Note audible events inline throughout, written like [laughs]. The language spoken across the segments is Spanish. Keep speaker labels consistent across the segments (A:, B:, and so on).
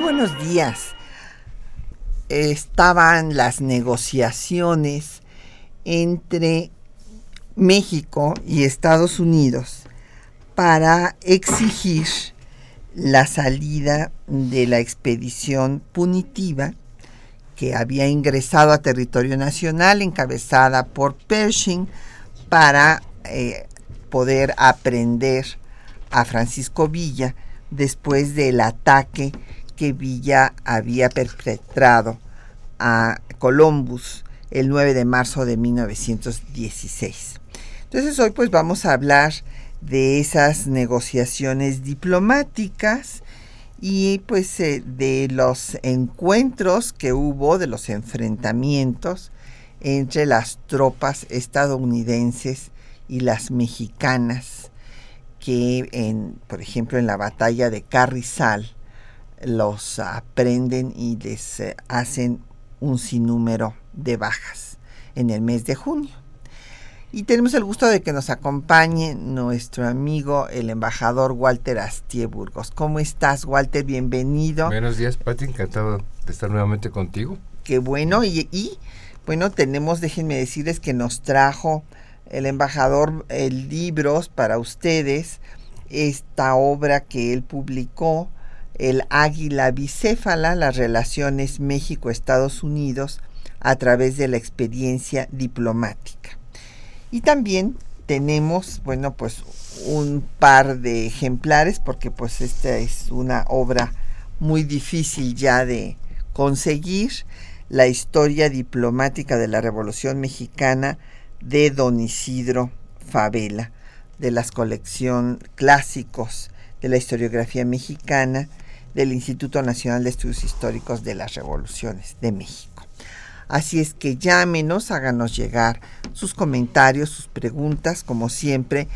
A: Buenos días. Estaban las negociaciones entre México y Estados Unidos para exigir la salida de la expedición punitiva que había ingresado a territorio nacional encabezada por Pershing para eh, poder aprender a Francisco Villa después del ataque que Villa había perpetrado a Columbus el 9 de marzo de 1916. Entonces hoy pues vamos a hablar de esas negociaciones diplomáticas y pues eh, de los encuentros que hubo, de los enfrentamientos entre las tropas estadounidenses y las mexicanas que en, por ejemplo en la batalla de Carrizal los aprenden y les eh, hacen un sinnúmero de bajas en el mes de junio. Y tenemos el gusto de que nos acompañe nuestro amigo, el embajador Walter Astie Burgos. ¿Cómo estás, Walter? Bienvenido.
B: Buenos días, Pati. Encantado de estar nuevamente contigo.
A: Qué bueno. Y, y bueno, tenemos, déjenme decirles que nos trajo el embajador libros para ustedes. Esta obra que él publicó, El Águila Bicéfala, las relaciones México-Estados Unidos a través de la experiencia diplomática. Y también tenemos, bueno, pues un par de ejemplares, porque pues esta es una obra muy difícil ya de conseguir, la historia diplomática de la Revolución Mexicana de Don Isidro Favela, de las colección clásicos de la historiografía mexicana del Instituto Nacional de Estudios Históricos de las Revoluciones de México. Así es que llámenos, háganos llegar sus comentarios, sus preguntas, como siempre.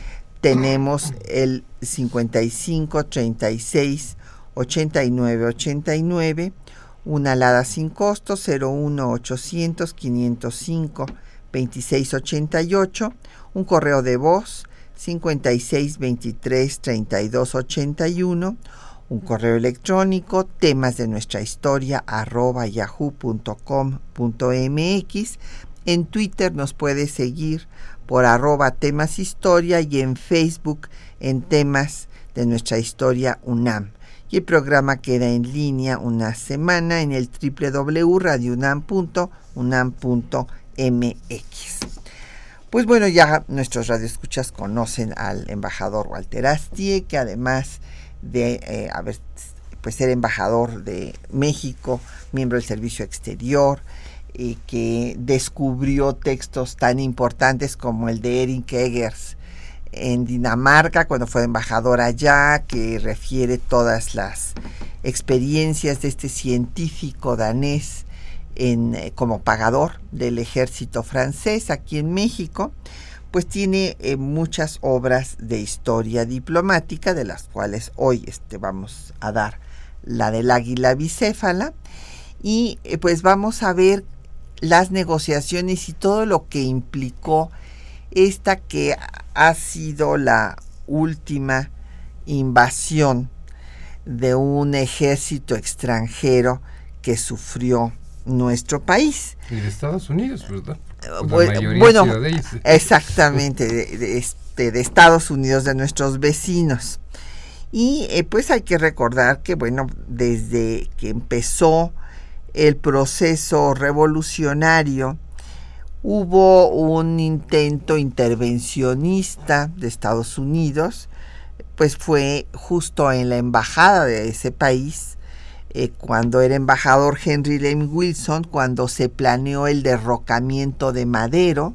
A: Tenemos el 55 36 89 89, una alada sin costo 01 800 505 26 88, un correo de voz 56 23 32 81 un correo electrónico, temas de nuestra historia arroba yahoo.com.mx. En Twitter nos puede seguir por arroba temas historia y en Facebook en temas de nuestra historia UNAM. Y el programa queda en línea una semana en el www.radiounam.unam.mx. Pues bueno, ya nuestros radioescuchas conocen al embajador Walter Astie, que además de eh, haber, pues, ser embajador de México, miembro del Servicio Exterior, y que descubrió textos tan importantes como el de Erik Eggers en Dinamarca cuando fue embajador allá, que refiere todas las experiencias de este científico danés en, eh, como pagador del ejército francés aquí en México pues tiene eh, muchas obras de historia diplomática, de las cuales hoy este, vamos a dar la del águila bicéfala, y eh, pues vamos a ver las negociaciones y todo lo que implicó esta que ha sido la última invasión de un ejército extranjero que sufrió nuestro país.
B: Y de Estados Unidos, ¿verdad?
A: Bueno, exactamente, de, este, de Estados Unidos, de nuestros vecinos. Y eh, pues hay que recordar que, bueno, desde que empezó el proceso revolucionario, hubo un intento intervencionista de Estados Unidos, pues fue justo en la embajada de ese país eh, cuando era embajador Henry Lane Wilson, cuando se planeó el derrocamiento de Madero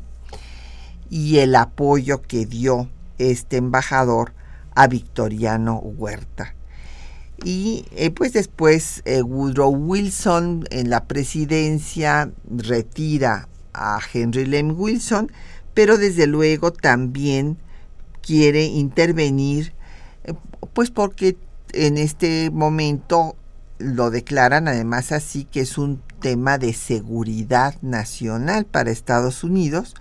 A: y el apoyo que dio este embajador a Victoriano Huerta. Y eh, pues después eh, Woodrow Wilson en la presidencia retira a Henry Lane Wilson, pero desde luego también quiere intervenir, pues porque en este momento lo declaran además así que es un tema de seguridad nacional para Estados Unidos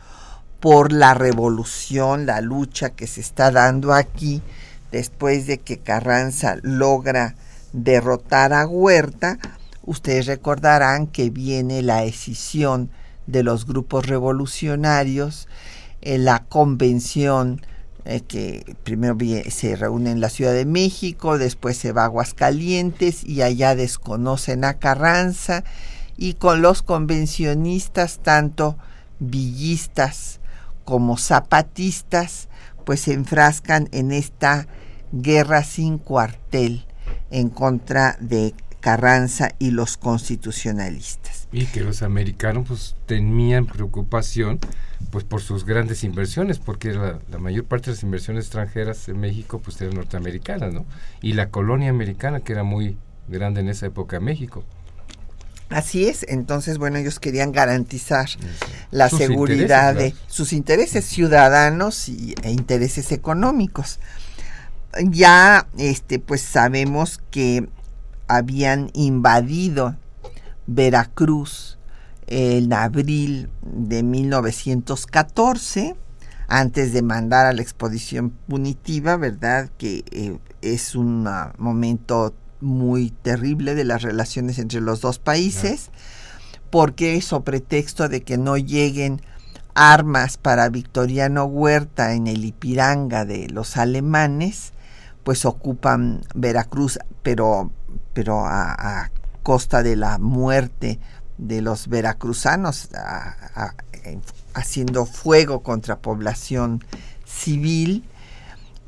A: por la revolución, la lucha que se está dando aquí después de que Carranza logra derrotar a Huerta, ustedes recordarán que viene la escisión de los grupos revolucionarios, en la convención eh, que primero se reúne en la Ciudad de México, después se va a Aguascalientes y allá desconocen a Carranza y con los convencionistas, tanto villistas como zapatistas, pues se enfrascan en esta guerra sin cuartel en contra de Carranza y los constitucionalistas.
B: Y que los americanos pues tenían preocupación pues por sus grandes inversiones, porque la, mayor parte de las inversiones extranjeras en México pues eran norteamericanas, ¿no? Y la colonia americana que era muy grande en esa época México.
A: Así es, entonces, bueno, ellos querían garantizar la seguridad de sus intereses ciudadanos y, e intereses económicos. Ya, este, pues sabemos que habían invadido Veracruz en abril de 1914, antes de mandar a la exposición punitiva, ¿verdad? Que eh, es un momento muy terrible de las relaciones entre los dos países, porque eso pretexto de que no lleguen armas para Victoriano Huerta en el Ipiranga de los alemanes, pues ocupan Veracruz, pero, pero a, costa de la muerte de los veracruzanos, haciendo fuego contra población civil.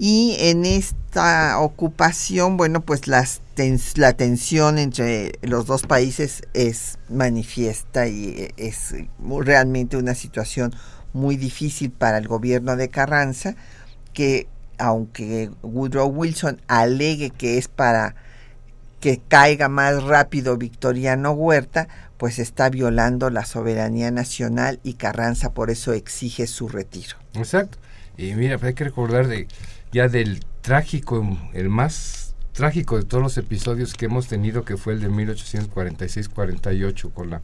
A: Y en esta ocupación, bueno, pues las la tensión entre los dos países es manifiesta y es realmente una situación muy difícil para el gobierno de Carranza, que aunque Woodrow Wilson alegue que es para que caiga más rápido Victoriano Huerta, pues está violando la soberanía nacional y Carranza por eso exige su retiro.
B: Exacto. Y mira, hay que recordar de ya del trágico, el más trágico de todos los episodios que hemos tenido, que fue el de 1846-48 con la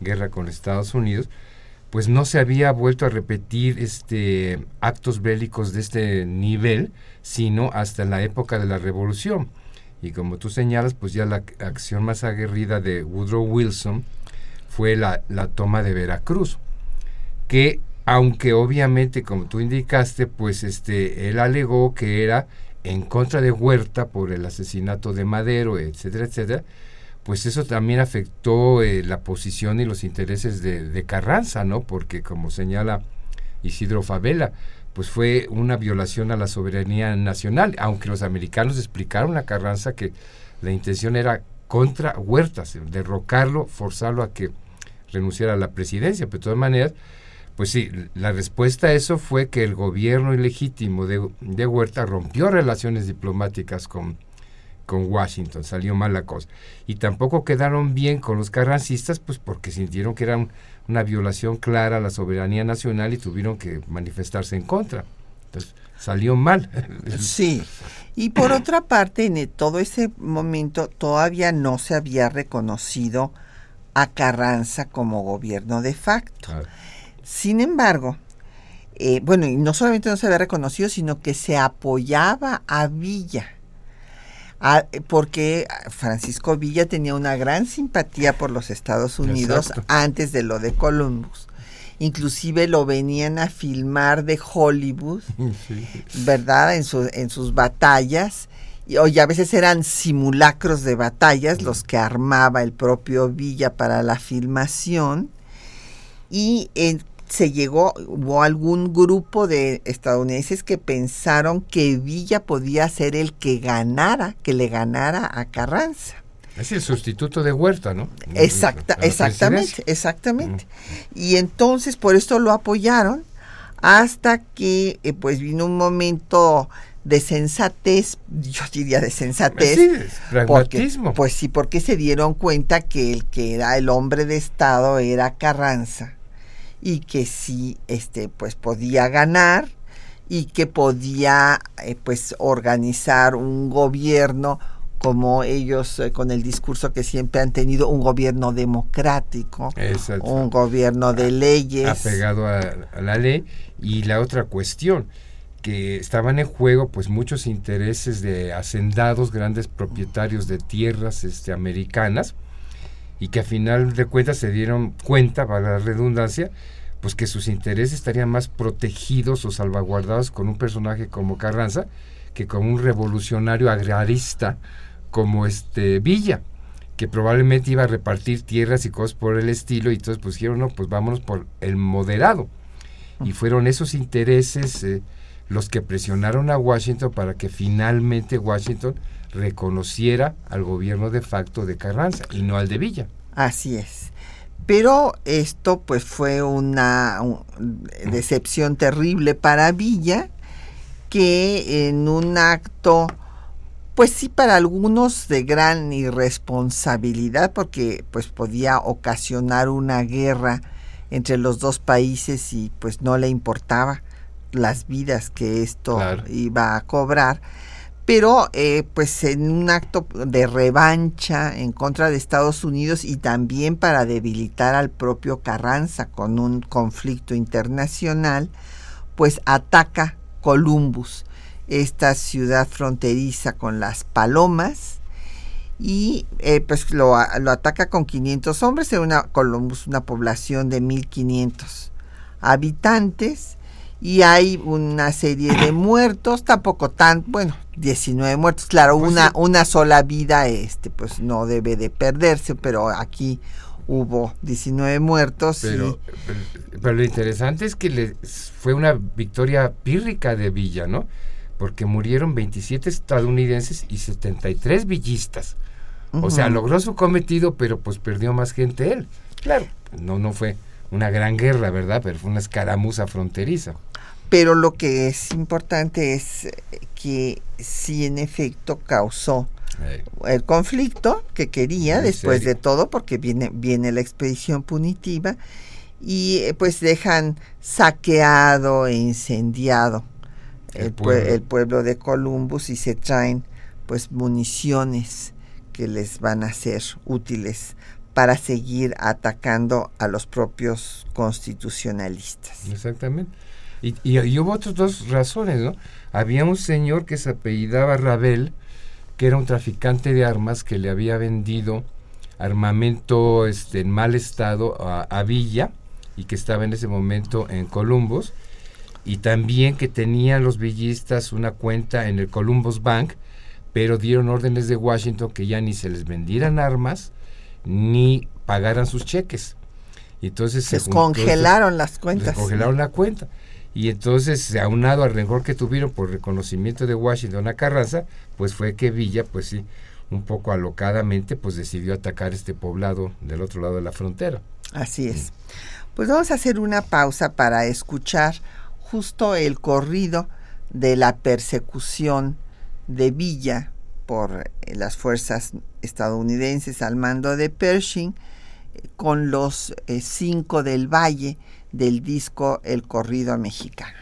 B: guerra con Estados Unidos, pues no se había vuelto a repetir este actos bélicos de este nivel, sino hasta la época de la Revolución. Y como tú señalas, pues ya la acción más aguerrida de Woodrow Wilson fue la, la toma de Veracruz, que aunque obviamente, como tú indicaste, pues este, él alegó que era en contra de Huerta por el asesinato de Madero, etcétera, etcétera, pues eso también afectó eh, la posición y los intereses de, de, Carranza, ¿no? Porque como señala Isidro Favela, pues fue una violación a la soberanía nacional, aunque los americanos explicaron a Carranza que la intención era contra Huerta, derrocarlo, forzarlo a que renunciara a la presidencia, pero de todas maneras, pues sí, la respuesta a eso fue que el gobierno ilegítimo de, de Huerta rompió relaciones diplomáticas con, con Washington, salió mal la cosa. Y tampoco quedaron bien con los carrancistas, pues porque sintieron que era una violación clara a la soberanía nacional y tuvieron que manifestarse en contra. Entonces, salió mal. [laughs]
A: Sí. Y por otra parte, en todo ese momento todavía no se había reconocido a Carranza como gobierno de facto. Sin embargo, eh, bueno, y no solamente no se había reconocido, sino que se apoyaba a Villa, porque Francisco Villa tenía una gran simpatía por los Estados Unidos antes de lo de Columbus. Inclusive lo venían a filmar de Hollywood, [laughs] ¿verdad? En, en sus batallas. Y, a veces eran simulacros de batallas los que armaba el propio Villa para la filmación. Y en, se llegó, hubo algún grupo de estadounidenses que pensaron que Villa podía ser el que ganara, que le ganara a Carranza.
B: Es el sustituto de Huerta, ¿no?
A: Exacta, exactamente, exactamente. Y entonces por esto lo apoyaron hasta que eh, pues vino un momento de sensatez, yo diría de sensatez.
B: Sí, pragmatismo.
A: pues sí, porque se dieron cuenta que el que era el hombre de Estado era Carranza y que sí, este, pues podía ganar y que podía, eh, pues, organizar un gobierno como ellos eh, con el discurso que siempre han tenido, un gobierno democrático, un gobierno de leyes.
B: Apegado a, a la ley. Y la otra cuestión, que estaban en juego pues muchos intereses de hacendados, grandes propietarios de tierras este, americanas, y que a final de cuentas se dieron cuenta, para la redundancia, pues que sus intereses estarían más protegidos o salvaguardados con un personaje como Carranza que con un revolucionario agrarista como este Villa, que probablemente iba a repartir tierras y cosas por el estilo, y entonces pues dijeron, no, pues vámonos por el moderado. Y fueron esos intereses eh, los que presionaron a Washington para que finalmente Washington reconociera al gobierno de facto de Carranza y no al de Villa.
A: Así es. Pero esto pues fue una decepción terrible para Villa, que en un acto, pues sí para algunos de gran irresponsabilidad, porque pues podía ocasionar una guerra entre los dos países y pues no le importaba las vidas que esto iba a cobrar pero eh, pues en un acto de revancha en contra de Estados Unidos y también para debilitar al propio Carranza con un conflicto internacional, pues ataca Columbus, esta ciudad fronteriza con las palomas, y eh, pues lo, lo, ataca con 500 hombres en una Columbus, una población de 1500 habitantes, y hay una serie de muertos, tampoco tan, bueno, 19 muertos, claro, pues una, una sola vida, este, pues no debe de perderse, pero aquí hubo 19 muertos.
B: Pero, pero, lo interesante es que le, fue una victoria pírrica de Villa, ¿no? Porque murieron 27 estadounidenses y 73 villistas. O sea, logró su cometido, pero pues perdió más gente él. Claro, no, no fue una gran guerra, ¿verdad? Pero fue una escaramuza fronteriza.
A: Pero lo que es importante es que sí en efecto causó el conflicto que quería después de todo, porque viene, viene la expedición punitiva, y eh, pues dejan saqueado e incendiado el, el, pueblo. de Columbus y se traen pues municiones que les van a ser útiles para seguir atacando a los propios constitucionalistas.
B: Exactamente. Y, y, hubo otras dos razones, ¿no? Había un señor que se apellidaba Rabel, que era un traficante de armas que le había vendido armamento este, en mal estado a, Villa y que estaba en ese momento en Columbus y también que tenían los villistas una cuenta en el Columbus Bank, pero dieron órdenes de Washington que ya ni se les vendieran armas ni pagaran sus cheques. Y entonces
A: se congelaron las cuentas.
B: congelaron la cuenta. Y entonces, aunado al rencor que tuvieron por reconocimiento de Washington a Carranza, pues fue que Villa, pues sí, un poco alocadamente, pues decidió atacar este poblado del otro lado de la frontera.
A: Así es. Pues vamos a hacer una pausa para escuchar justo el corrido de la persecución de Villa por eh, las fuerzas estadounidenses al mando de Pershing eh, con los eh, cinco del Valle del disco El corrido mexicano.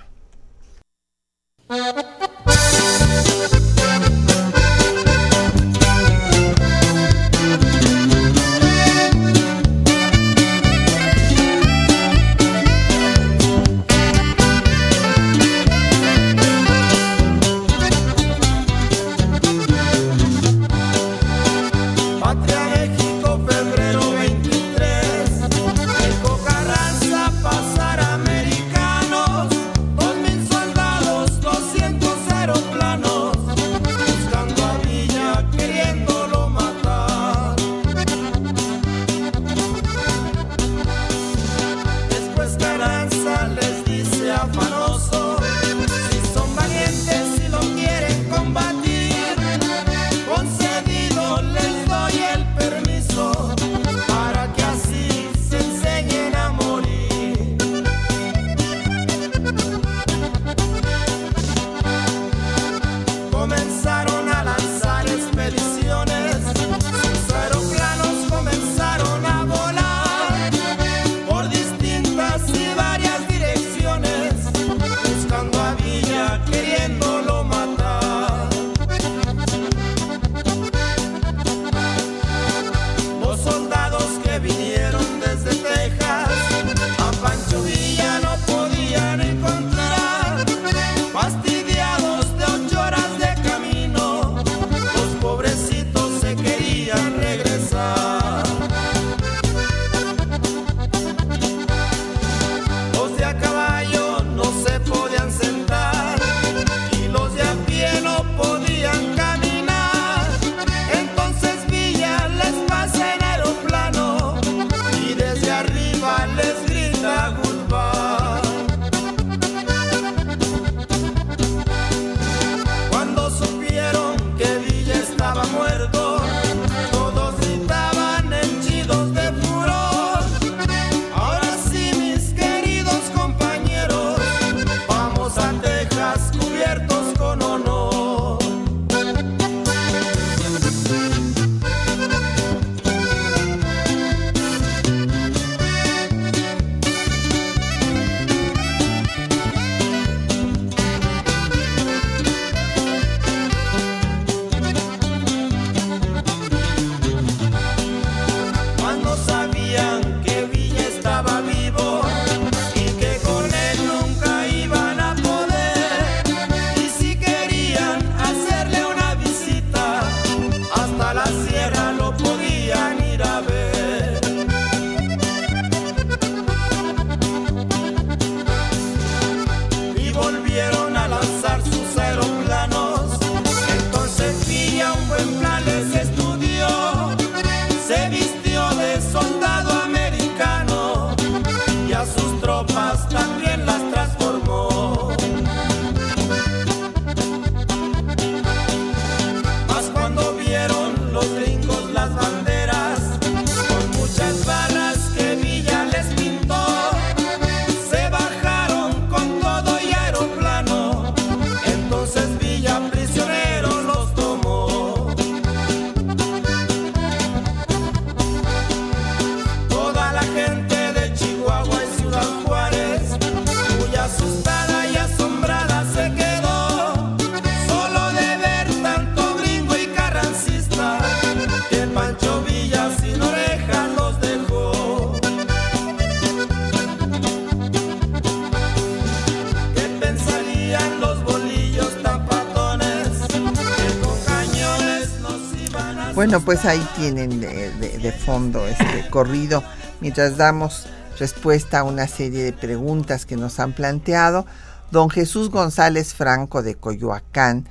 A: Bueno, pues ahí tienen de, de- de fondo este [laughs] corrido mientras damos respuesta a una serie de preguntas que nos han planteado. Don Jesús González Franco de Coyoacán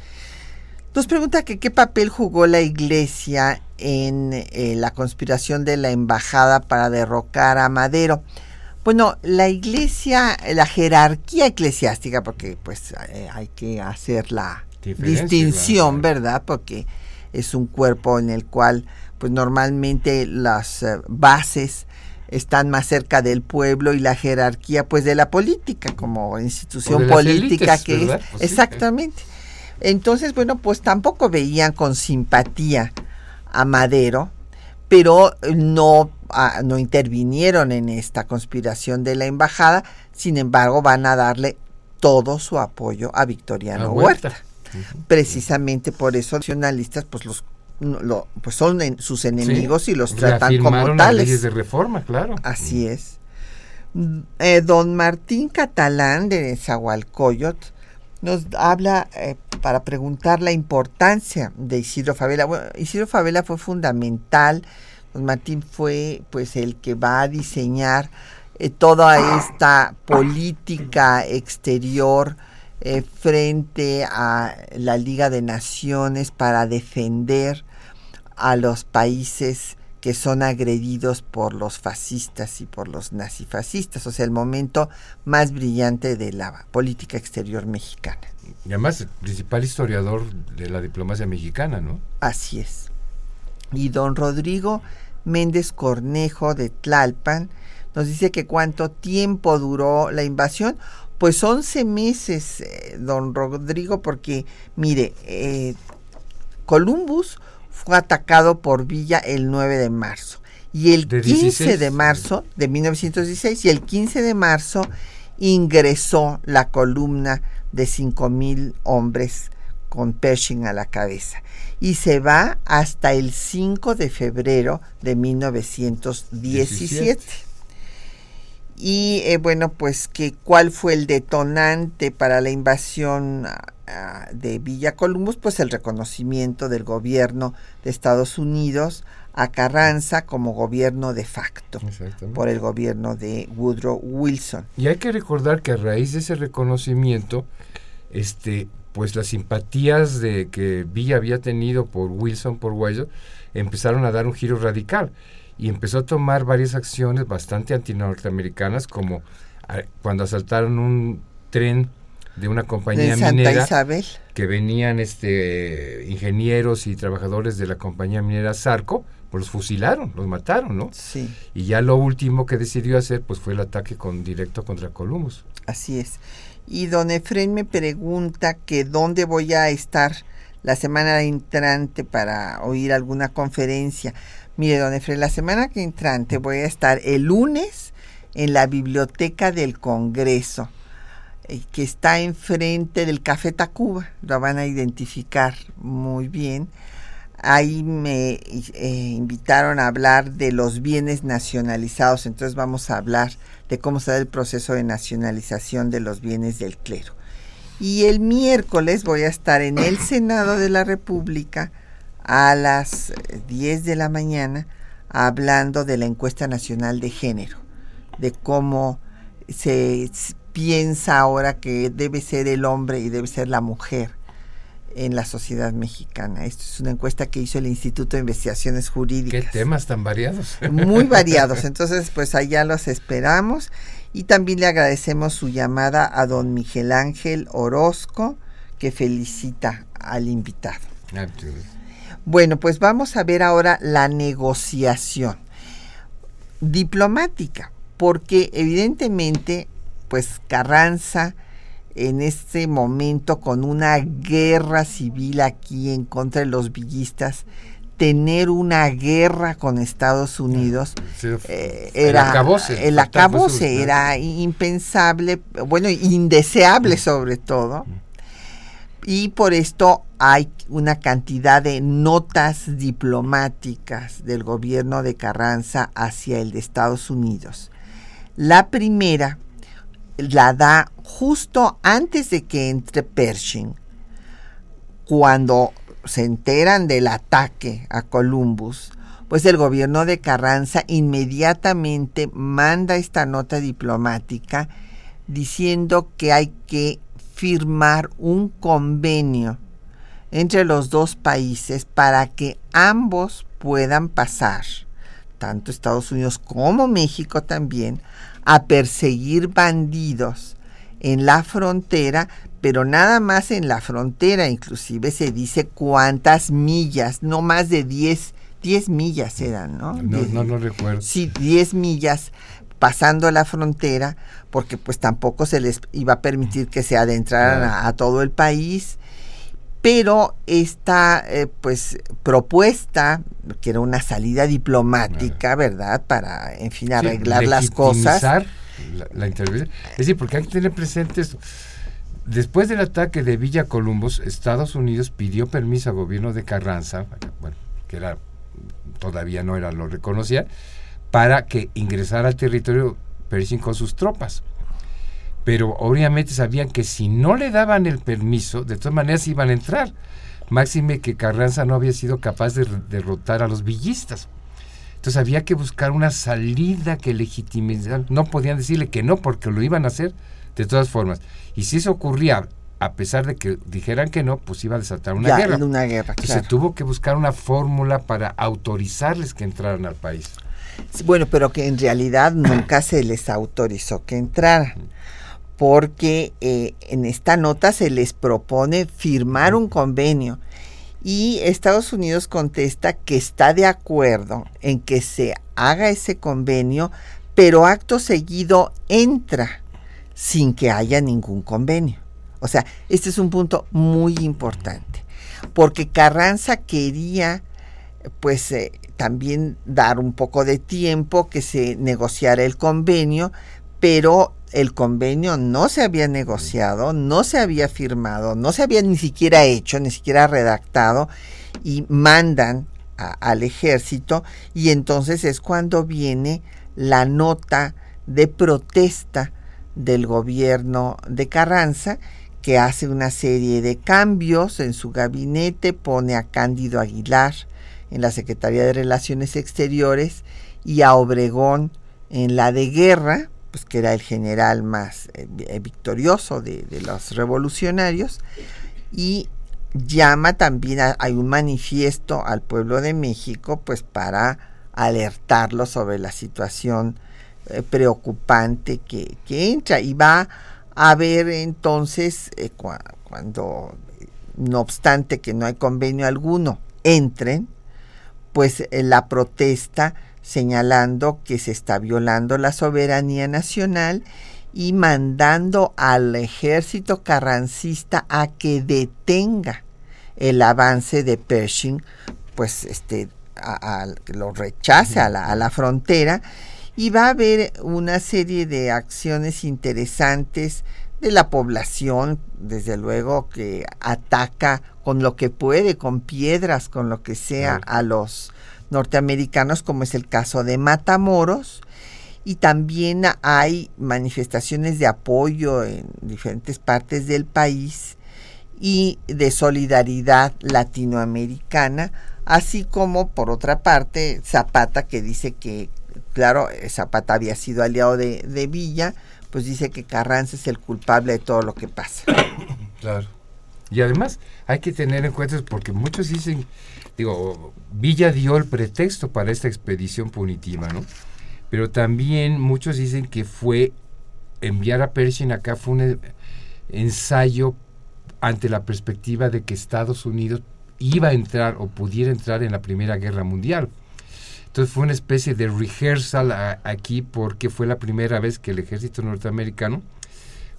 A: nos pregunta que qué papel jugó la iglesia en eh, la conspiración de la embajada para derrocar a Madero. Bueno, la iglesia, la jerarquía eclesiástica, porque pues eh, hay que hacer la distinción. ¿verdad? Porque es un cuerpo en el cual pues normalmente las eh, bases están más cerca del pueblo y la jerarquía pues de la política como institución política que
B: ¿verdad?
A: es
B: Pues sí.
A: exactamente. Entonces, bueno, pues tampoco veían con simpatía a Madero, pero no, ah, no intervinieron en esta conspiración de la embajada, sin embargo van a darle todo su apoyo a Victoriano
B: A
A: Huerta.
B: Huerta.
A: Precisamente por eso los nacionalistas pues los lo- pues son en- sus enemigos y los tratan como
B: las leyes
A: tales.
B: de reforma, claro.
A: Así es. Mm, eh, don Martín Catalán de Zahualcoyot nos habla eh, para preguntar la importancia de Isidro Favela. Bueno, Isidro Favela fue fundamental. Don Martín fue pues el que va a diseñar eh, toda esta política exterior eh, frente a la Liga de Naciones para defender a los países que son agredidos por los fascistas y por los nazifascistas, o sea, el momento más brillante de la política exterior mexicana.
B: Y además, el principal historiador de la diplomacia mexicana, ¿no?
A: Así es. Y don Rodrigo Méndez Cornejo de Tlalpan nos dice que cuánto tiempo duró la invasión. Pues 11 meses, eh, don Rodrigo, porque mire, eh, Columbus fue atacado por Villa el 9 de marzo. Y el
B: De
A: 15
B: 16.
A: de marzo de 1916 y el 15 de marzo ingresó la columna de 5.000 hombres con Pershing a la cabeza. Y se va hasta el 5 de febrero de 1917. Y eh, bueno, pues que cuál fue el detonante para la invasión ah, de Villa Columbus, pues el reconocimiento del gobierno de Estados Unidos a Carranza como gobierno de facto por el gobierno de Woodrow Wilson.
B: Y hay que recordar que a raíz de ese reconocimiento, este, pues las simpatías de que Villa había tenido por Wilson, por Wilson, empezaron a dar un giro radical y empezó a tomar varias acciones bastante antinorteamericanas, como ah, cuando asaltaron un tren de una compañía
A: De Santa
B: minera
A: Isabel.
B: que venían este ingenieros y trabajadores de la compañía minera Zarco, pues los fusilaron, los mataron, ¿no?
A: Sí,
B: Y ya lo último que decidió hacer pues fue el ataque con directo contra Columbus.
A: así es. Y don Efren me pregunta que dónde voy a estar la semana entrante para oír alguna conferencia. Mire, don Efren, la semana que entrante voy a estar el lunes en la biblioteca del Congreso, eh, que está enfrente del Café Tacuba. Lo van a identificar muy bien. Ahí me eh, invitaron a hablar de los bienes nacionalizados, entonces vamos a hablar de cómo se da el proceso de nacionalización de los bienes del clero. Y el miércoles voy a estar en el Senado de la República a las eh, 10 de la mañana hablando de la encuesta nacional de género, de cómo se piensa ahora que debe ser el hombre y debe ser la mujer en la sociedad mexicana. Esto es una encuesta que hizo el Instituto de Investigaciones
B: Qué
A: Jurídicas
B: temas tan variados.
A: muy [laughs] variados. Entonces, pues allá los esperamos. Y también le agradecemos su llamada a don Miguel Ángel Orozco, que felicita al invitado.
B: Ah, pues,
A: Bueno, pues vamos a ver ahora la negociación diplomática, porque evidentemente, pues Carranza en este momento con una guerra civil aquí en contra de los villistas, tener una guerra con Estados Unidos
B: sí,
A: eh,
B: el
A: era
B: acabose,
A: el acabose era impensable, bueno, indeseable sobre todo. Y por esto hay una cantidad de notas diplomáticas del gobierno de Carranza hacia el de Estados Unidos. La primera la da justo antes de que entre Pershing, cuando se enteran del ataque a Columbus, pues el gobierno de Carranza inmediatamente manda esta nota diplomática diciendo que hay que firmar un convenio entre los dos países para que ambos puedan pasar, tanto Estados Unidos como México también, a perseguir bandidos en la frontera, pero nada más en la frontera, inclusive se dice cuántas millas, no más de 10, 10 millas eran, ¿no?
B: No, no, no recuerdo.
A: Sí, 10 millas pasando la frontera, porque pues tampoco se les iba a permitir que se adentraran a, a todo el país. Pero esta eh, pues propuesta que era una salida diplomática verdad para en fin arreglar las cosas.
B: la, la intervención. Es decir porque hay que tener presente esto después del ataque de Villa Columbus Estados Unidos pidió permiso al gobierno de Carranza bueno que era todavía no era lo reconocía para que ingresara al territorio Pershing con sus tropas pero obviamente sabían que si no le daban el permiso, de todas maneras iban a entrar. Máxime que Carranza no había sido capaz de derrotar a los villistas. Entonces había que buscar una salida que legitimizara. No podían decirle que no, porque lo iban a hacer de todas formas. Y si eso ocurría, a pesar de que dijeran que no, pues iba a desatar una guerra.
A: Una guerra
B: Se tuvo que buscar una fórmula para autorizarles que entraran al país.
A: Bueno, pero que en realidad nunca se les autorizó que entraran porque eh, en esta nota se les propone firmar un convenio y Estados Unidos contesta que está de acuerdo en que se haga ese convenio, pero acto seguido entra sin que haya ningún convenio. O sea, este es un punto muy importante, porque Carranza quería pues eh, también dar un poco de tiempo que se negociara el convenio, pero el convenio no se había negociado, no se había firmado, no se había ni siquiera hecho, ni siquiera redactado, y mandan al ejército, y entonces es cuando viene la nota de protesta del gobierno de Carranza, que hace una serie de cambios en su gabinete, pone a Cándido Aguilar en la Secretaría de Relaciones Exteriores y a Obregón en la de guerra, pues, que era el general más eh, eh, victorioso de, los revolucionarios, y llama también, a, hay un manifiesto al pueblo de México, pues para alertarlo sobre la situación eh, preocupante que, entra. Y va a ver entonces cuando, no obstante que no hay convenio alguno, entren, pues la protesta señalando que se está violando la soberanía nacional y mandando al ejército carrancista a que detenga el avance de Pershing, pues este, lo rechace a la frontera. Y va a haber una serie de acciones interesantes de la población, desde luego que ataca con lo que puede, con piedras, con lo que sea, a los norteamericanos, como es el caso de Matamoros, y también hay manifestaciones de apoyo en diferentes partes del país y de solidaridad latinoamericana, así como por otra parte Zapata que dice que, claro, Zapata había sido aliado de, de Villa, pues dice que Carranza es el culpable de todo lo que pasa.
B: Claro. Y además hay que tener en cuenta, porque muchos dicen digo, Villa dio el pretexto para esta expedición punitiva, ¿no? Pero también muchos dicen que fue enviar a Pershing acá fue un ensayo ante la perspectiva de que Estados Unidos iba a entrar o pudiera entrar en la Primera Guerra Mundial. Entonces fue una especie de rehearsal aquí porque fue la primera vez que el ejército norteamericano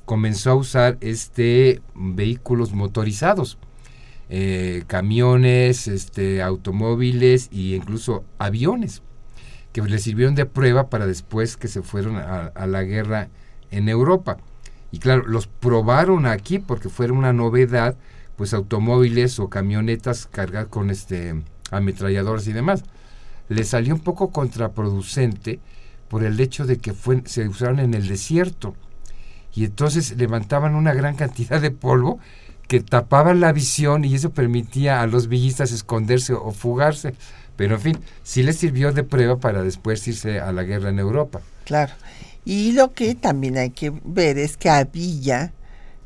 B: comenzó a usar este vehículos motorizados eh, camiones, este, automóviles e incluso aviones que les sirvieron de prueba para después que se fueron a, la guerra en Europa. Y claro, los probaron aquí porque fuera una novedad, pues automóviles o camionetas cargadas con este ametralladoras y demás. Les salió un poco contraproducente por el hecho de que fue, se usaron en el desierto y entonces levantaban una gran cantidad de polvo que tapaban la visión y eso permitía a los villistas esconderse o fugarse. Pero en fin, sí les sirvió de prueba para después irse a la guerra en Europa.
A: Claro. Y lo que también hay que ver es que a Villa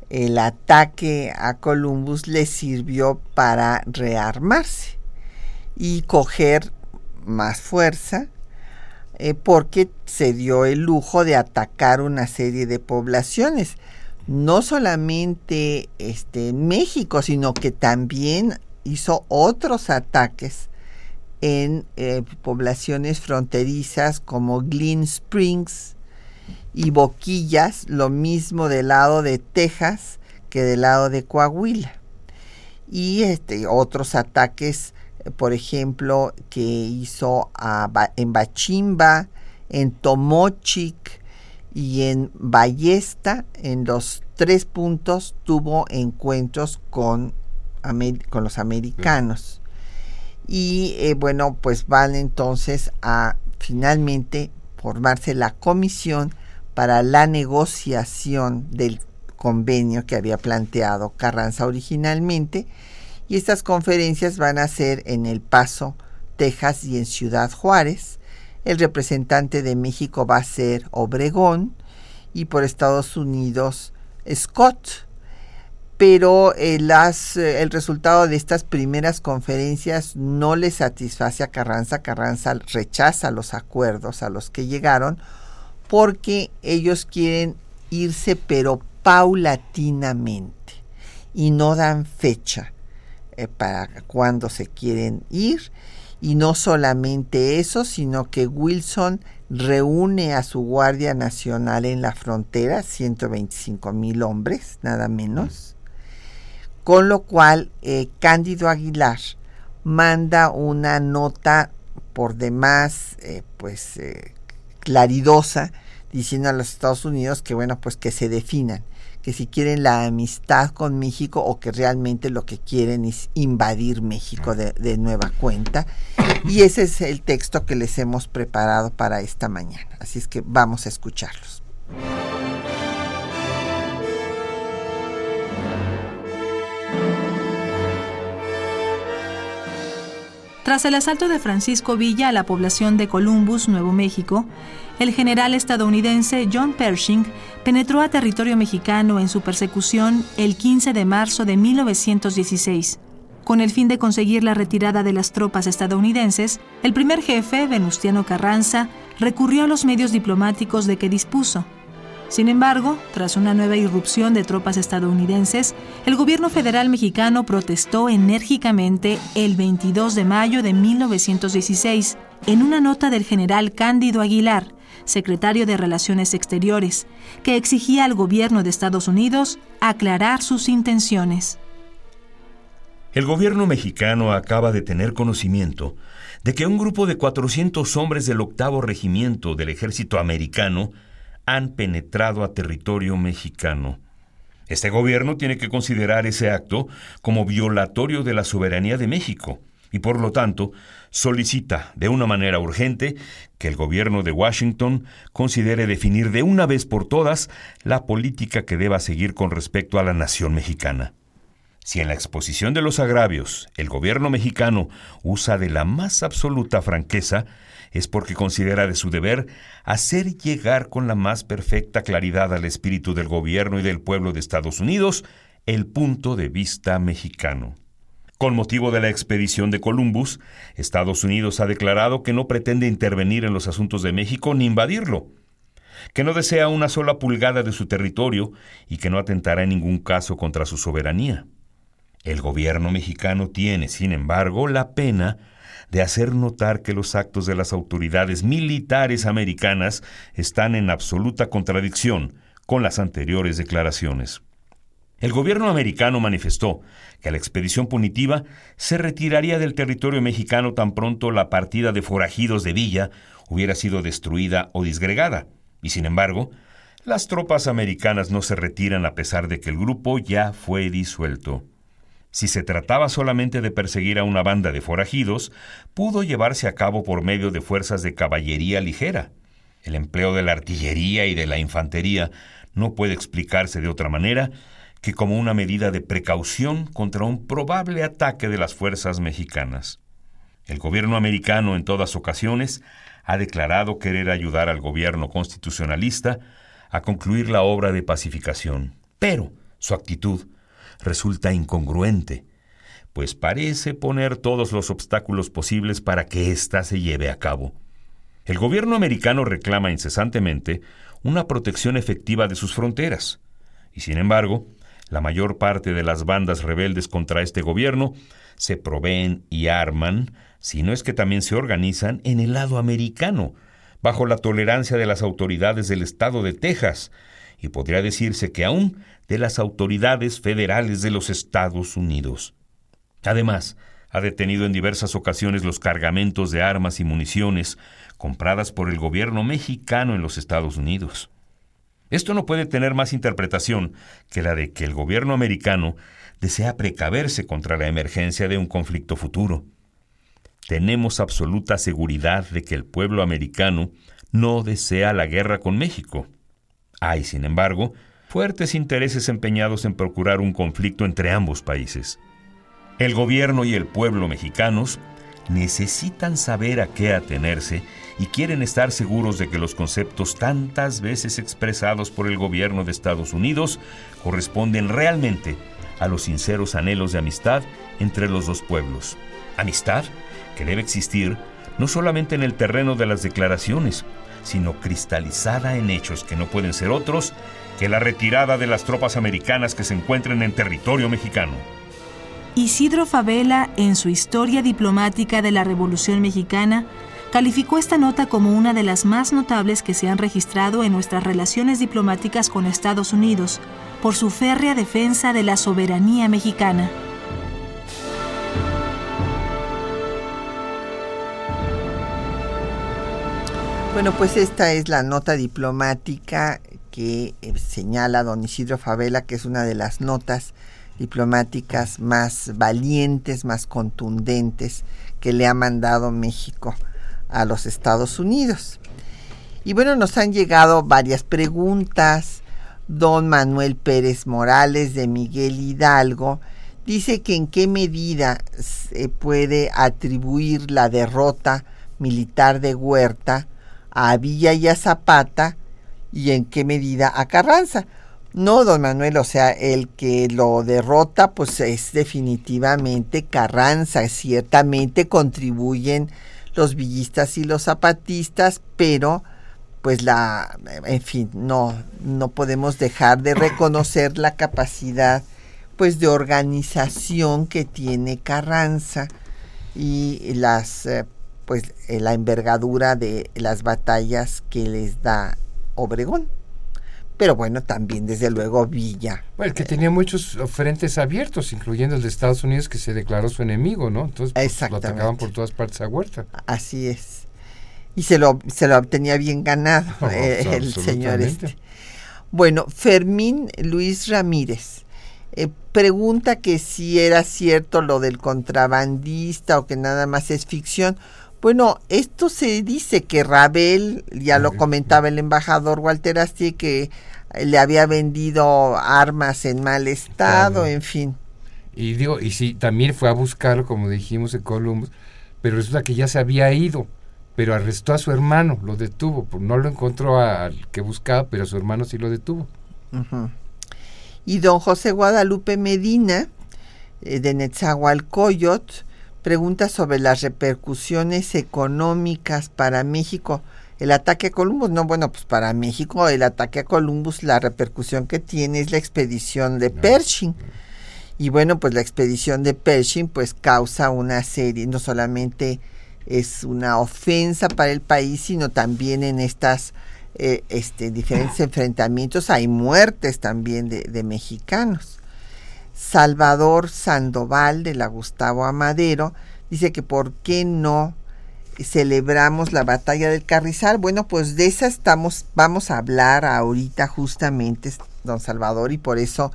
A: el ataque a Columbus le sirvió para rearmarse y coger más fuerza eh, porque se dio el lujo de atacar una serie de poblaciones no solamente este, en México, sino que también hizo otros ataques en eh, poblaciones fronterizas como Glen Springs y Boquillas, lo mismo del lado de Texas que del lado de Coahuila. Y este, otros ataques, por ejemplo, que hizo en Bachimba, en Tomochic, y en Ballesta, en los tres puntos, tuvo encuentros con, con los americanos. Y eh, bueno, pues van entonces a finalmente formarse la comisión para la negociación del convenio que había planteado Carranza originalmente. Y estas conferencias van a ser en El Paso, Texas y en Ciudad Juárez el representante de México va a ser Obregón y por Estados Unidos Scott. Pero eh, eh, el resultado de estas primeras conferencias no le satisface a Carranza. Carranza rechaza los acuerdos a los que llegaron porque ellos quieren irse pero paulatinamente y no dan fecha eh, para cuándo se quieren ir. Y no solamente eso, sino que Wilson reúne a su Guardia Nacional en la frontera, 125 mil hombres, nada menos, con lo cual eh, Cándido Aguilar manda una nota por demás, eh, pues, claridosa, diciendo a los Estados Unidos que, bueno, pues que se definan que si quieren la amistad con México o que realmente lo que quieren es invadir México de, de, nueva cuenta. Y ese es el texto que les hemos preparado para esta mañana. Así es que vamos a escucharlos.
C: Tras el asalto de Francisco Villa a la población de Columbus, Nuevo México, el general estadounidense John Pershing penetró a territorio mexicano en su persecución el 15 de marzo de 1916. Con el fin de conseguir la retirada de las tropas estadounidenses, el primer jefe, Venustiano Carranza, recurrió a los medios diplomáticos de que dispuso, sin embargo, tras una nueva irrupción de tropas estadounidenses, el gobierno federal mexicano protestó enérgicamente el 22 de mayo de 1916 en una nota del general Cándido Aguilar, secretario de Relaciones Exteriores, que exigía al gobierno de Estados Unidos aclarar sus intenciones.
D: El gobierno mexicano acaba de tener conocimiento de que un grupo de 400 hombres del octavo regimiento del ejército americano han penetrado a territorio mexicano. Este gobierno tiene que considerar ese acto como violatorio de la soberanía de México y por lo tanto solicita de una manera urgente que el gobierno de Washington considere definir de una vez por todas la política que deba seguir con respecto a la nación mexicana. Si en la exposición de los agravios el gobierno mexicano usa de la más absoluta franqueza, es porque considera de su deber hacer llegar con la más perfecta claridad al espíritu del gobierno y del pueblo de Estados Unidos el punto de vista mexicano. Con motivo de la expedición de Columbus, Estados Unidos ha declarado que no pretende intervenir en los asuntos de México ni invadirlo, que no desea una sola pulgada de su territorio y que no atentará en ningún caso contra su soberanía. El gobierno mexicano tiene, sin embargo, la pena de hacer notar que los actos de las autoridades militares americanas están en absoluta contradicción con las anteriores declaraciones. El gobierno americano manifestó que la expedición punitiva se retiraría del territorio mexicano tan pronto la partida de forajidos de Villa hubiera sido destruida o disgregada, y sin embargo, las tropas americanas no se retiran a pesar de que el grupo ya fue disuelto. Si se trataba solamente de perseguir a una banda de forajidos, pudo llevarse a cabo por medio de fuerzas de caballería ligera. El empleo de la artillería y de la infantería no puede explicarse de otra manera que como una medida de precaución contra un probable ataque de las fuerzas mexicanas. El gobierno americano en todas ocasiones ha declarado querer ayudar al gobierno constitucionalista a concluir la obra de pacificación, pero su actitud resulta incongruente, pues parece poner todos los obstáculos posibles para que ésta se lleve a cabo. El gobierno americano reclama incesantemente una protección efectiva de sus fronteras, y sin embargo, la mayor parte de las bandas rebeldes contra este gobierno se proveen y arman, si no es que también se organizan en el lado americano, bajo la tolerancia de las autoridades del estado de Texas, y podría decirse que aún de las autoridades federales de los Estados Unidos. Además, ha detenido en diversas ocasiones los cargamentos de armas y municiones compradas por el gobierno mexicano en los Estados Unidos. Esto no puede tener más interpretación que la de que el gobierno americano desea precaverse contra la emergencia de un conflicto futuro. Tenemos absoluta seguridad de que el pueblo americano no desea la guerra con México. Hay, sin embargo, fuertes intereses empeñados en procurar un conflicto entre ambos países. El gobierno y el pueblo mexicanos necesitan saber a qué atenerse y quieren estar seguros de que los conceptos tantas veces expresados por el gobierno de Estados Unidos corresponden realmente a los sinceros anhelos de amistad entre los dos pueblos. Amistad que debe existir no solamente en el terreno de las declaraciones, sino cristalizada en hechos que no pueden ser otros que la retirada de las tropas americanas que se encuentren en territorio mexicano.
C: Isidro Favela, en su Historia diplomática de la Revolución Mexicana, calificó esta nota como una de las más notables que se han registrado en nuestras relaciones diplomáticas con Estados Unidos, por su férrea defensa de la soberanía mexicana.
A: Bueno, pues esta es la nota diplomática que eh, señala don Isidro Favela, que es una de las notas diplomáticas más valientes, más contundentes que le ha mandado México a los Estados Unidos. Y bueno, nos han llegado varias preguntas. Don Manuel Pérez Morales de Miguel Hidalgo dice que en qué medida se puede atribuir la derrota militar de Huerta a Villa y a Zapata y en qué medida a Carranza. No, don Manuel, o sea, el que lo derrota pues es definitivamente Carranza, ciertamente contribuyen los villistas y los zapatistas, pero pues la, en fin, no, no podemos dejar de reconocer la capacidad pues de organización que tiene Carranza y las eh, pues eh, la envergadura de las batallas que les da Obregón pero bueno, también desde luego Villa.
B: Bueno, que tenía muchos frentes abiertos, incluyendo el de Estados Unidos, que se declaró su enemigo, ¿no? Entonces pues, lo atacaban por todas partes a Huerta.
A: Así es. Y se lo, se lo tenía bien ganado [laughs] eh, el señor este. Bueno, Fermín Luis Ramírez eh, pregunta que si era cierto lo del contrabandista o que nada más es ficción. Bueno, esto se dice que Rabel, ya lo comentaba el embajador Walter Asti, que le había vendido armas en mal estado, en fin.
B: Y digo, y sí, también fue a buscarlo, como dijimos en Columbus, pero resulta que ya se había ido, pero arrestó a su hermano, lo detuvo, no lo encontró al que buscaba, pero su hermano sí lo detuvo.
A: Y don José Guadalupe Medina, eh, de Netzahualcoyot, pregunta sobre las repercusiones económicas para México. El ataque a Columbus, no, bueno, pues para México el ataque a Columbus, la repercusión que tiene es la expedición de Pershing. Y bueno, pues la expedición de Pershing pues causa una serie, no solamente es una ofensa para el país, sino también en estas eh, este, diferentes enfrentamientos hay muertes también de, de mexicanos. Salvador Sandoval de la Gustavo Amadero dice que por qué no celebramos la batalla del Carrizal. Bueno, pues de esa estamos, vamos a hablar ahorita justamente, don Salvador, y por eso,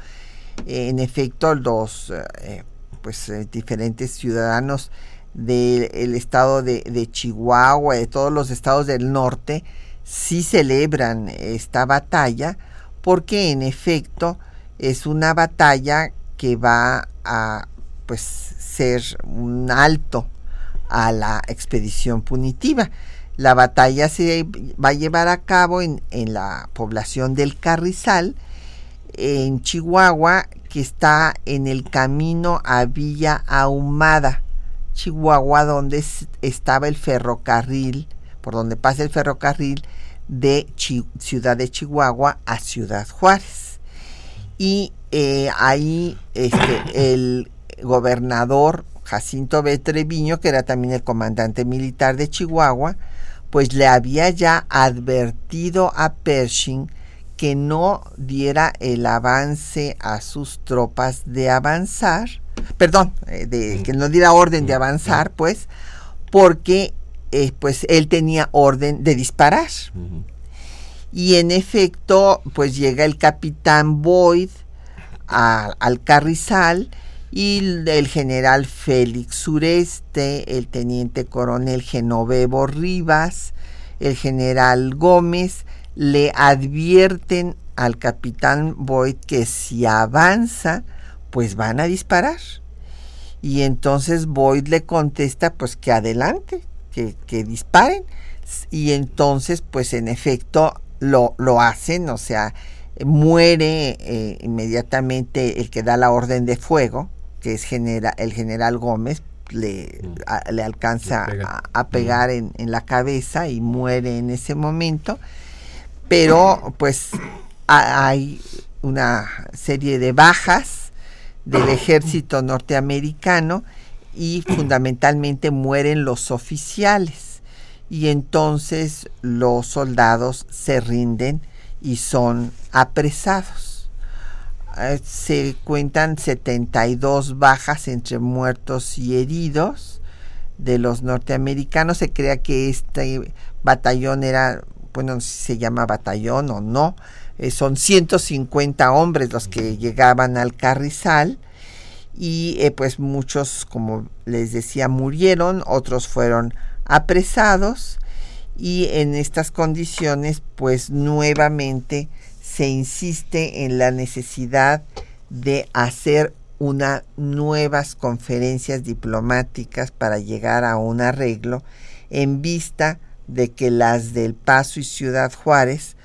A: eh, en efecto, los eh, pues eh, diferentes ciudadanos del estado de, de, Chihuahua, de todos los estados del norte, sí celebran esta batalla, porque en efecto es una batalla que va a pues ser un alto a la expedición punitiva. La batalla se va a llevar a cabo en, en la población del Carrizal, en Chihuahua, que está en el camino a Villa Ahumada, Chihuahua, donde estaba el ferrocarril, por donde pasa el ferrocarril de Ciudad de Chihuahua a Ciudad Juárez. Y eh, ahí este, el gobernador Jacinto B. Treviño, que era también el comandante militar de Chihuahua, pues le había ya advertido a Pershing que no diera el avance a sus tropas de avanzar, perdón, eh, de que no diera orden de avanzar, pues, porque eh, pues él tenía orden de disparar. Y en efecto, pues llega el capitán Boyd al Carrizal y el general Félix Sureste, el teniente coronel Genovevo Rivas, el general Gómez, le advierten al capitán Boyd que si avanza, pues van a disparar. Y entonces Boyd le contesta pues que adelante, que, que disparen. Y entonces pues en efecto lo, lo hacen, o sea, muere eh, inmediatamente el que da la orden de fuego, que es genera, el general Gómez, le, mm. le alcanza a, pegar mm. en, la cabeza y muere en ese momento. Pero pues hay una serie de bajas del ejército norteamericano y fundamentalmente mueren los oficiales. Y entonces los soldados se rinden y son apresados. Eh, se cuentan 72 bajas entre muertos y heridos de los norteamericanos. Se crea que este batallón era, bueno, si se llama batallón o no, eh, son 150 hombres los que llegaban al carrizal y eh, pues muchos, como les decía, murieron, otros fueron apresados y en estas condiciones pues nuevamente se insiste en la necesidad de hacer unas nuevas conferencias diplomáticas para llegar a un arreglo en vista de que las del Paso y Ciudad Juárez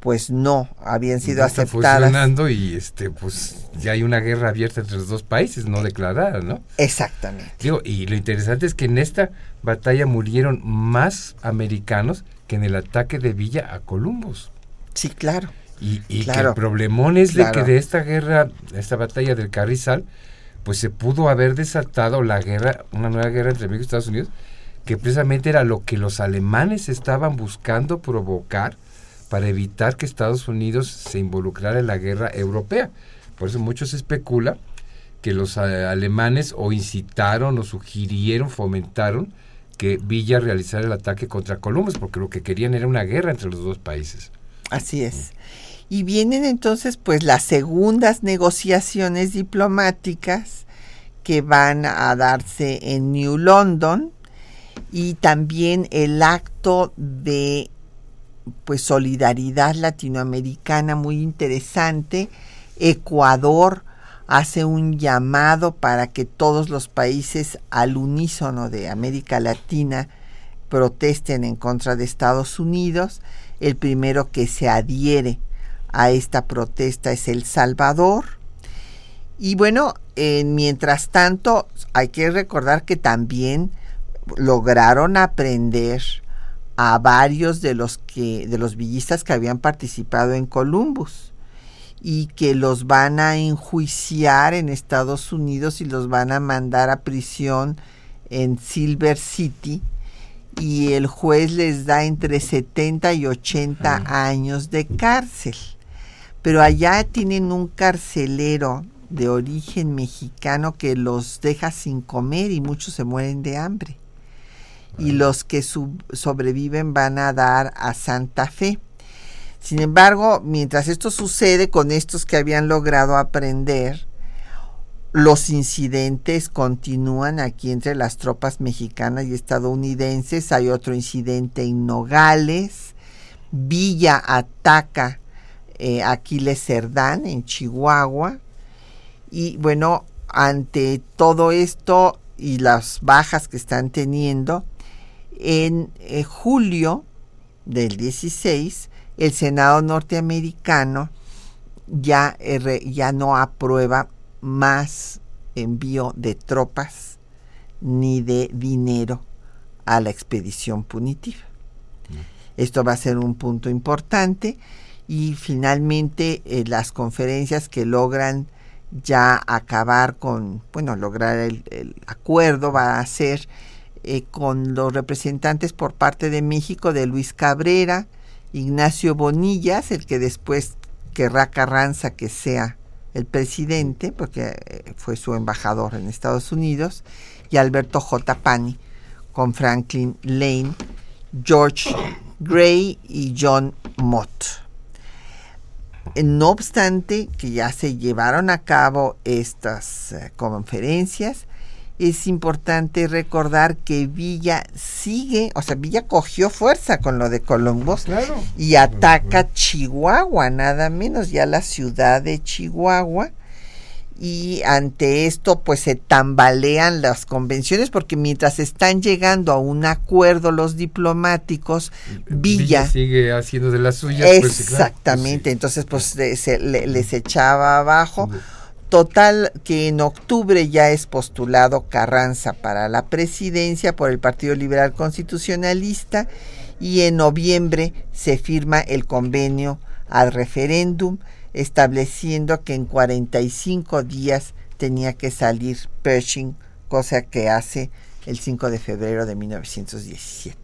A: pues no habían sido está aceptadas.
B: funcionando y este pues ya hay una guerra abierta entre los dos países no declarada, ¿no?
A: Exactamente.
B: Digo, y lo interesante es que en esta batalla murieron más americanos que en el ataque de Villa a Columbus.
A: Sí, claro.
B: Y, y que el problemón es de que de esta guerra, esta batalla del Carrizal, pues se pudo haber desatado la guerra, una nueva guerra entre México y Estados Unidos, que precisamente era lo que los alemanes estaban buscando provocar para evitar que Estados Unidos se involucrara en la guerra europea. Por eso muchos especula que los alemanes o incitaron o sugirieron, fomentaron que Villa realizara el ataque contra Columbus, porque lo que querían era una guerra entre los dos países.
A: Así es. Y vienen entonces pues las segundas negociaciones diplomáticas que van a darse en New London y también el acto de pues solidaridad latinoamericana muy interesante. Ecuador hace un llamado para que todos los países al unísono de América Latina protesten en contra de Estados Unidos. El primero que se adhiere a esta protesta es El Salvador. Y bueno, mientras tanto, hay que recordar que también lograron aprender a varios de los que de los villistas que habían participado en Columbus y que los van a enjuiciar en Estados Unidos y los van a mandar a prisión en Silver City y el juez les da entre 70 y 80 años de cárcel. Pero allá tienen un carcelero de origen mexicano que los deja sin comer y muchos se mueren de hambre y los que sobreviven van a dar a Santa Fe. Sin embargo, mientras esto sucede con estos que habían logrado aprender, los incidentes continúan aquí entre las tropas mexicanas y estadounidenses. Hay otro incidente en Nogales. Villa ataca eh, Aquiles Cerdán en Chihuahua. Y bueno, ante todo esto y las bajas que están teniendo, en eh, julio del 16, el Senado norteamericano ya, ya no aprueba más envío de tropas ni de dinero a la expedición punitiva. Esto va a ser un punto importante y finalmente eh, las conferencias que logran ya acabar con, bueno, lograr el, acuerdo va a ser eh, con los representantes por parte de México de Luis Cabrera, Ignacio Bonillas, el que después querrá Carranza que sea el presidente, porque eh, fue su embajador en Estados Unidos, y Alberto J. Pani, con Franklin Lane, George Gray y John Mott. No obstante que ya se llevaron a cabo estas eh, conferencias, es importante recordar que Villa sigue, o sea, Villa cogió fuerza con lo de Columbus y ataca Chihuahua, nada menos, ya la ciudad de Chihuahua. Y ante esto, pues se tambalean las convenciones, porque mientras están llegando a un acuerdo los diplomáticos, Villa,
B: sigue haciendo de las suyas.
A: Pues, exactamente, entonces, pues les echaba abajo. Total que en octubre ya es postulado Carranza para la presidencia por el Partido Liberal Constitucionalista y en noviembre se firma el convenio al referéndum estableciendo que en 45 días tenía que salir Pershing, cosa que hace el 5 de febrero de 1917.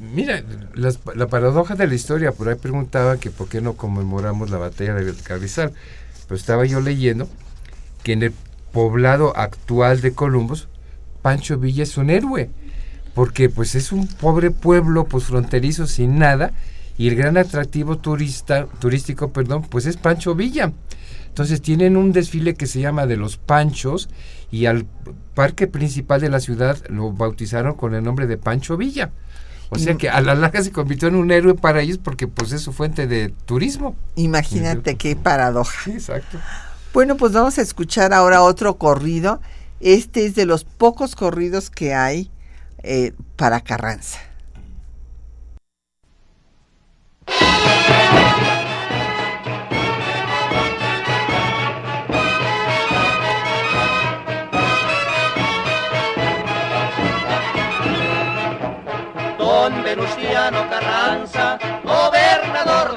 B: mira, la paradoja de la historia, por ahí preguntaba que por qué no conmemoramos la batalla de Carrizal pero estaba yo leyendo que en el poblado actual de Columbus, Pancho Villa es un héroe, porque pues es un pobre pueblo pues fronterizo sin nada y el gran atractivo turista, turístico, perdón, pues es Pancho Villa. Entonces tienen un desfile que se llama de los Panchos y al parque principal de la ciudad lo bautizaron con el nombre de Pancho Villa. O sea que a la larga se convirtió en un héroe para ellos porque pues es su fuente de turismo.
A: Imagínate qué paradoja.
B: exacto.
A: Bueno, pues vamos a escuchar ahora otro corrido. Este es de los pocos corridos que hay eh, para Carranza.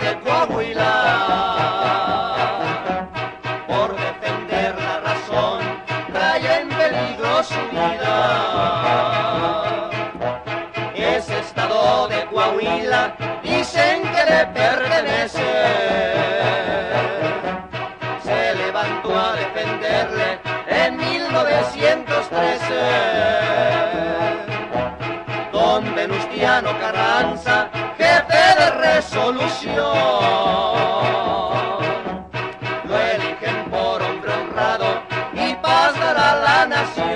E: De Coahuila. Por defender la razón, trae en peligro su vida. Ese estado de Coahuila dicen que le pertenece. Se levantó a defenderle en 1913. Venustiano Carranza, jefe de resolución. Lo eligen por hombre honrado y paz dará la nación.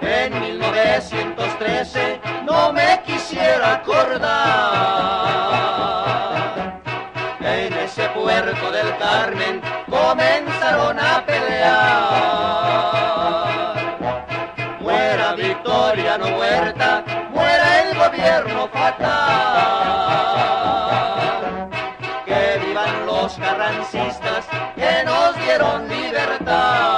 E: En 1913 no me quisiera acordar. Gobierno fatal. Que vivan los carrancistas que nos dieron libertad.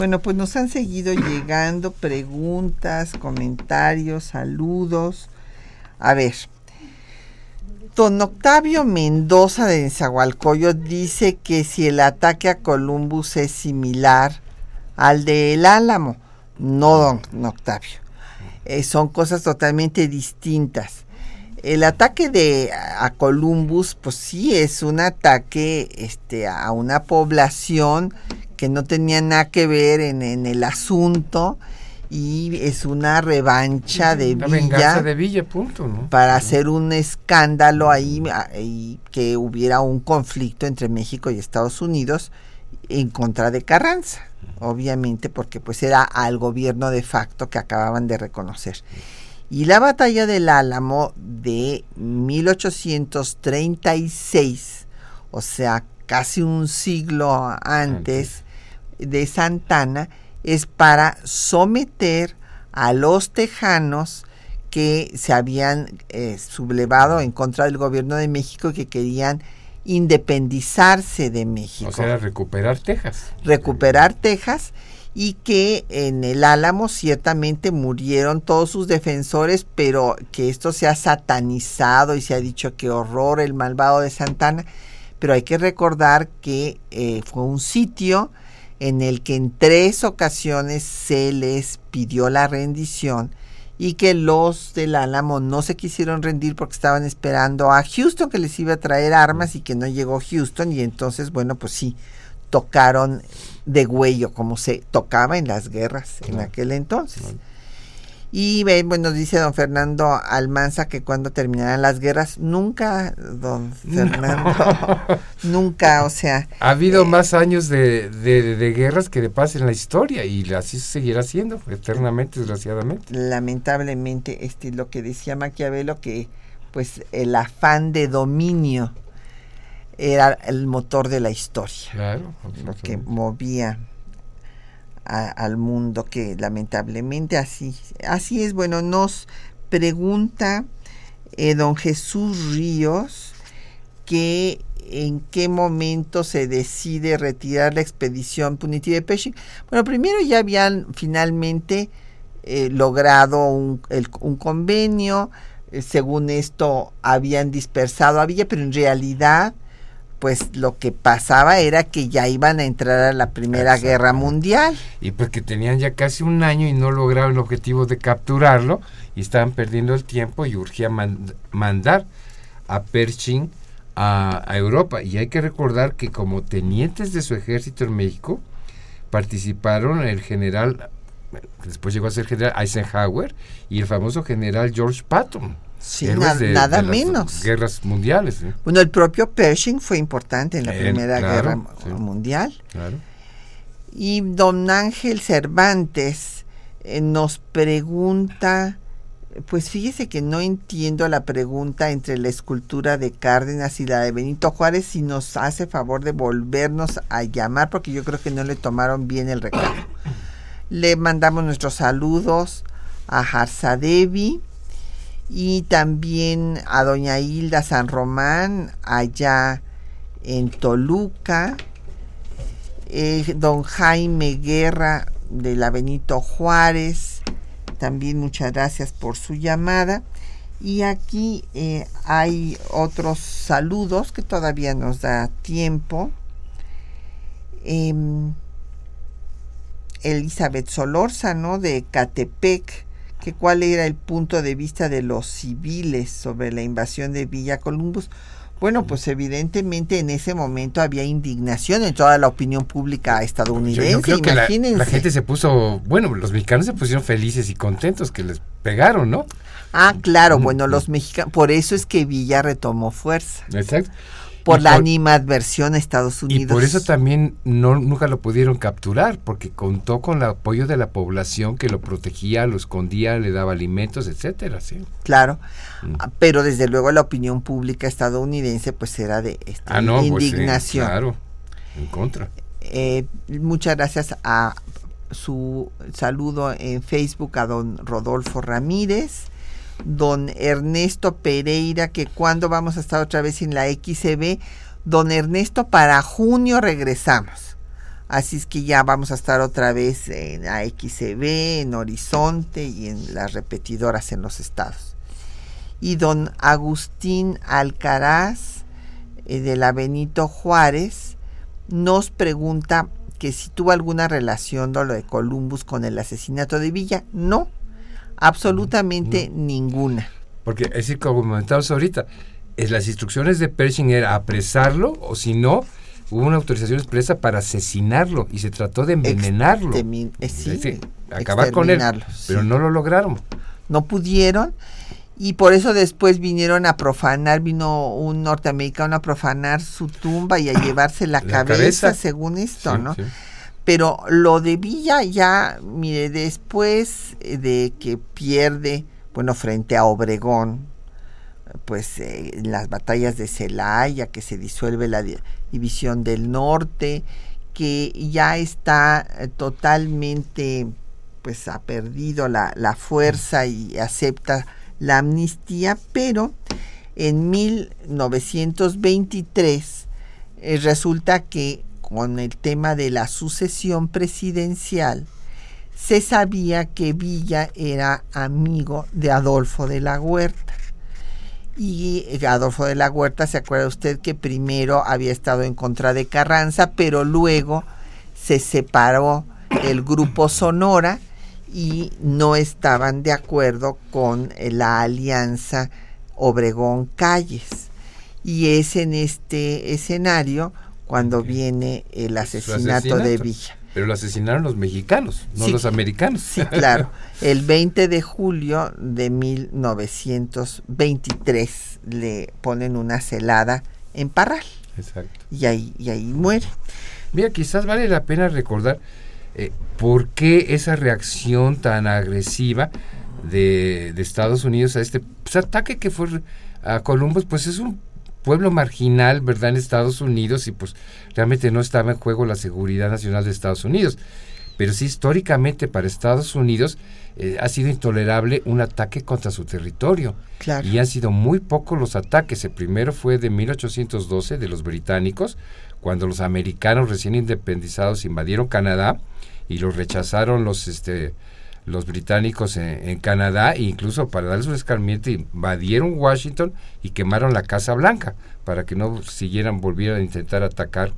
A: Bueno, pues nos han seguido llegando preguntas, comentarios, saludos. A ver, don Octavio Mendoza de Nezahualcóyotl dice que si el ataque a Columbus es similar al de El Álamo. No, don Octavio. Eh, son cosas totalmente distintas. El ataque de a Columbus, pues sí, es un ataque este, a una población que no tenía nada que ver en, en el asunto y es una revancha de
B: La
A: Villa
B: venganza de Villa, punto, ¿no?
A: para hacer un escándalo ahí ah, y que hubiera un conflicto entre México y Estados Unidos en contra de Carranza, obviamente porque pues era al gobierno de facto que acababan de reconocer. Y la batalla del Álamo de 1836, o sea, casi un siglo antes de Santana, es para someter a los tejanos que se habían eh, sublevado en contra del gobierno de México y que querían independizarse de México
B: O sea, era recuperar Texas.
A: recuperar Texas y que en el Álamo ciertamente murieron todos sus defensores, pero que esto se ha satanizado y se ha dicho que horror el malvado de Santana, pero hay que recordar que eh, fue un sitio en el que en tres ocasiones se les pidió la rendición y que los del Álamo no se quisieron rendir porque estaban esperando a Houston que les iba a traer armas y que no llegó Houston y entonces bueno pues sí tocaron de huello como se tocaba en las guerras en aquel entonces. Y bueno, dice don Fernando Almanza que cuando terminarán las guerras, nunca, don [laughs] Fernando, [laughs] nunca, o sea,
B: Ha habido
A: Eh,
B: más años de, de- de guerras que de paz en la historia y así se seguirá siendo eternamente, desgraciadamente.
A: lamentablemente, este, lo que decía Maquiavelo, que pues el afán de dominio era el motor de la historia.
B: Claro.
A: lo que movía a- al mundo que lamentablemente así así es bueno nos pregunta eh, don Jesús Ríos que en qué momento se decide retirar la expedición punitiva de Pershing. Bueno, primero ya habían finalmente eh, logrado un, el- un convenio, eh, según esto habían dispersado a Villa, pero en realidad pues lo que pasaba era que ya iban a entrar a la Primera Guerra Mundial.
B: Y porque tenían ya casi un año y no lograron el objetivo de capturarlo y estaban perdiendo el tiempo y urgía mand- mandar a Pershing a, a Europa. Y hay que recordar que como tenientes de su ejército en México participaron el general, después llegó a ser general Eisenhower y el famoso general George Patton.
A: Sí,
B: héroes
A: na-
B: de-
A: nada
B: de
A: menos.
B: Guerras mundiales. ¿eh?
A: Bueno, el propio Pershing fue importante en la
B: Eh,
A: Primera
B: claro,
A: Guerra
B: sí.
A: Mundial.
B: Claro.
A: Y don Ángel Cervantes eh, nos pregunta, pues fíjese que no entiendo la pregunta entre la escultura de Cárdenas y la de Benito Juárez, si nos hace favor de volvernos a llamar, porque yo creo que no le tomaron bien el recado. Le mandamos nuestros saludos a Harzadevi y también a doña Hilda San Román, allá en Toluca eh, don Jaime Guerra de la Benito Juárez, también muchas gracias por su llamada. Y aquí eh, hay otros saludos que todavía nos da tiempo. Em, Elizabeth Solórzano de Catepec, que cuál era el punto de vista de los civiles sobre la invasión de Villa Columbus. Bueno, pues evidentemente en ese momento había indignación en toda la opinión pública estadounidense.
B: yo creo que la,
A: imagínense.
B: la gente se puso, bueno, los mexicanos se pusieron felices y contentos que les pegaron, ¿no?
A: Ah, claro,
B: Mm,
A: bueno,
B: mm.
A: los mexicanos, por eso es que Villa retomó fuerza,
B: Exacto.
A: Por
B: Y
A: la
B: por-
A: animadversión a Estados
B: Y
A: Unidos.
B: por eso también no, nunca lo pudieron capturar, porque contó con el apoyo de la población que lo protegía, lo escondía, le daba alimentos, etcétera, sí.
A: Claro,
B: Mm.
A: Ah, pero desde luego la opinión pública estadounidense pues era de este,
B: Ah, no, pues
A: indignación.
B: claro, en contra.
A: Eh, muchas gracias a su saludo en Facebook a don Rodolfo Ramírez, don Ernesto Pereira, que cuando vamos a estar otra vez en la XCB, don Ernesto, para junio regresamos. Así es que ya vamos a estar otra vez en AXCB, en Horizonte y en las repetidoras en los estados. Y don Agustín Alcaraz, eh, de la Benito Juárez, nos pregunta que si tuvo alguna relación de lo de Columbus con el asesinato de Villa. No, absolutamente ninguna.
B: Porque es decir, como comentábamos ahorita, es, las instrucciones de Pershing era apresarlo o si no, hubo una autorización expresa para asesinarlo y se trató de envenenarlo.
A: Extermin- eh, sí,
B: Es decir, acabar con él, pero no lo lograron.
A: no pudieron y por eso después vinieron a profanar, vino un norteamericano a profanar su tumba y a [coughs] llevarse la,
B: La
A: cabeza,
B: cabeza.
A: según esto,
B: Sí,
A: ¿no? Pero lo de Villa ya, mire, después eh, de que pierde, bueno, frente a Obregón, pues eh, en las batallas de Celaya, que se disuelve la di- división del norte, que ya está eh, totalmente, pues ha perdido la, la fuerza y acepta la amnistía, pero en 1923 eh, resulta que con el tema de la sucesión presidencial, se sabía que Villa era amigo de Adolfo de la Huerta. Y Adolfo de la Huerta, ¿se acuerda usted que primero había estado en contra de Carranza, pero luego se separó el grupo Sonora y no estaban de acuerdo con la alianza Obregón Calles? Y es en este escenario cuando viene el asesinato de. Villa.
B: Pero lo asesinaron los mexicanos, no
A: Sí.
B: los americanos.
A: Sí, [laughs] claro. El 20 de julio de 1923 le ponen una celada en Parral
B: Exacto.
A: y ahí, y ahí muere.
B: Mira, quizás vale la pena recordar eh, por qué esa reacción tan agresiva de, de Estados Unidos a este pues, ataque que fue a Columbus, pues es un pueblo marginal, ¿verdad?, en Estados Unidos y pues realmente no estaba en juego la seguridad nacional de Estados Unidos. Pero sí, históricamente para Estados Unidos eh, ha sido intolerable un ataque contra su territorio.
A: Claro.
B: Y han sido muy pocos los ataques. El primero fue de 1812 de los británicos, cuando los americanos recién independizados invadieron Canadá y los rechazaron los este los británicos en, en Canadá e incluso para darles un escarmiento invadieron Washington y quemaron la Casa Blanca para que no siguieran volvieran a intentar atacar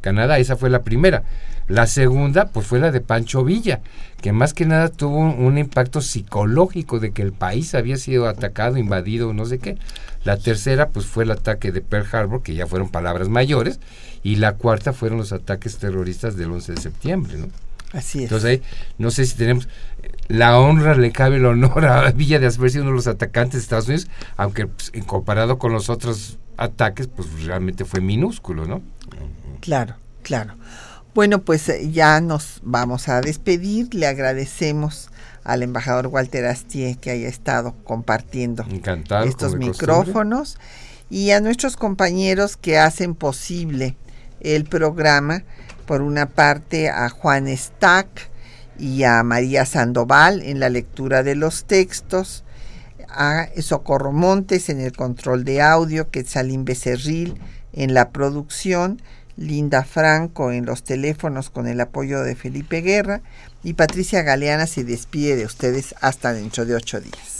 B: Canadá. Esa fue la primera. La segunda, pues fue la de Pancho Villa, que más que nada tuvo un, un impacto psicológico de que el país había sido atacado, invadido, no sé qué. La tercera, pues fue el ataque de Pearl Harbor, que ya fueron palabras mayores. Y la cuarta fueron los ataques terroristas del 11 de septiembre, ¿no?
A: Así es.
B: Entonces ahí, no sé si tenemos la honra, le cabe el honor a [laughs] Villa de haber sido uno de los atacantes de Estados Unidos, aunque pues, en comparado con los otros ataques, pues realmente fue minúsculo, ¿no?
A: Claro, claro. Bueno, pues eh, ya nos vamos a despedir. Le agradecemos al embajador Walter Astier que haya estado compartiendo
B: Encantado.
A: estos micrófonos y a nuestros compañeros que hacen posible el programa. Por una parte a Juan Stack y a María Sandoval en la lectura de los textos, a Socorro Montes en el control de audio, Quetzalín Becerril en la producción, Linda Franco en los teléfonos con el apoyo de Felipe Guerra y Patricia Galeana se despide de ustedes hasta dentro de ocho días.